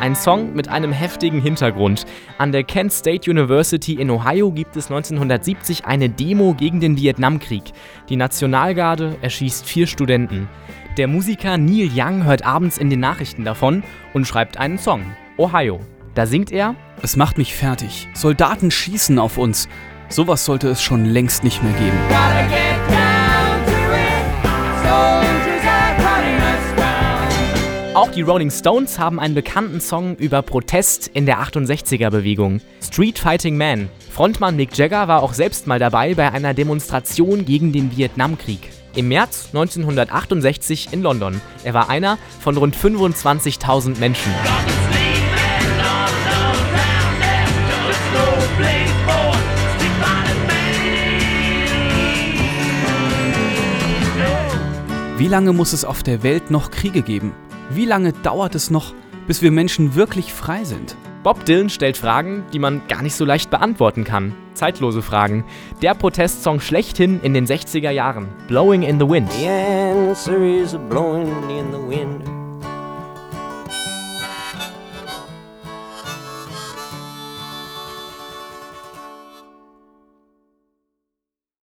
Ein Song mit einem heftigen Hintergrund. An der Kent State University in Ohio gibt es 1970 eine Demo gegen den Vietnamkrieg. Die Nationalgarde erschießt vier Studenten. Der Musiker Neil Young hört abends in den Nachrichten davon und schreibt einen Song. Ohio. Da singt er: Es macht mich fertig. Soldaten schießen auf uns. Sowas sollte es schon längst nicht mehr geben. Auch die Rolling Stones haben einen bekannten Song über Protest in der 68er-Bewegung. Street Fighting Man. Frontmann Mick Jagger war auch selbst mal dabei bei einer Demonstration gegen den Vietnamkrieg. Im März 1968 in London. Er war einer von rund 25.000 Menschen. Wie lange muss es auf der Welt noch Kriege geben? Wie lange dauert es noch, bis wir Menschen wirklich frei sind? Bob Dylan stellt Fragen, die man gar nicht so leicht beantworten kann. Zeitlose Fragen. Der Protestsong schlechthin in den 60er Jahren. Blowing in the Wind. The answer is blowing in the wind.